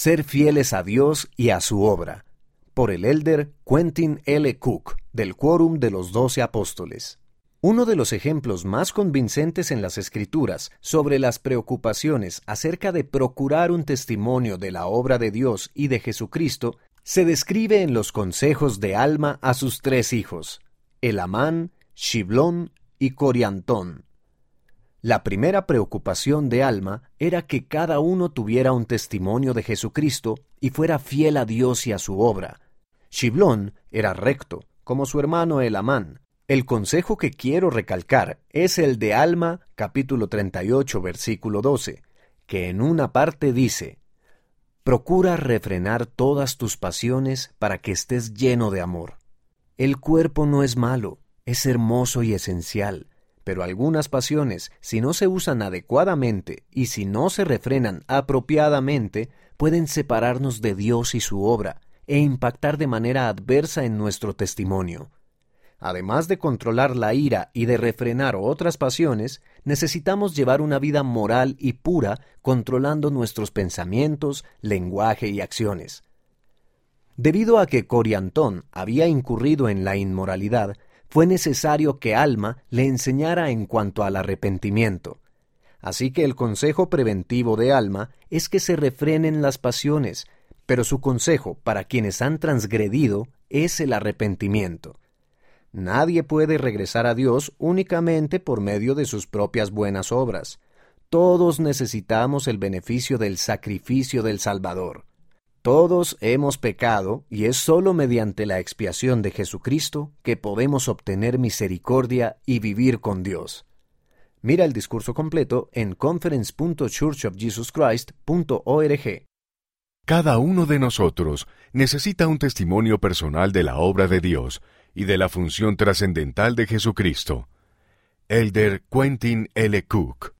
Ser fieles a Dios y a su obra, por el elder Quentin L. Cook, del Quórum de los Doce Apóstoles. Uno de los ejemplos más convincentes en las Escrituras sobre las preocupaciones acerca de procurar un testimonio de la obra de Dios y de Jesucristo se describe en los consejos de Alma a sus tres hijos, Elamán, Shiblón y Coriantón. La primera preocupación de Alma era que cada uno tuviera un testimonio de Jesucristo y fuera fiel a Dios y a su obra. Shiblón era recto, como su hermano Elamán, el consejo que quiero recalcar es el de Alma, capítulo 38, versículo 12, que en una parte dice, Procura refrenar todas tus pasiones para que estés lleno de amor. El cuerpo no es malo, es hermoso y esencial, pero algunas pasiones, si no se usan adecuadamente y si no se refrenan apropiadamente, pueden separarnos de Dios y su obra e impactar de manera adversa en nuestro testimonio. Además de controlar la ira y de refrenar otras pasiones, necesitamos llevar una vida moral y pura controlando nuestros pensamientos, lenguaje y acciones. Debido a que Coriantón había incurrido en la inmoralidad, fue necesario que Alma le enseñara en cuanto al arrepentimiento. Así que el consejo preventivo de Alma es que se refrenen las pasiones, pero su consejo para quienes han transgredido es el arrepentimiento. Nadie puede regresar a Dios únicamente por medio de sus propias buenas obras. Todos necesitamos el beneficio del sacrificio del Salvador. Todos hemos pecado y es sólo mediante la expiación de Jesucristo que podemos obtener misericordia y vivir con Dios. Mira el discurso completo en conference.churchofjesuschrist.org. Cada uno de nosotros necesita un testimonio personal de la obra de Dios y de la función trascendental de Jesucristo. Elder Quentin L. Cook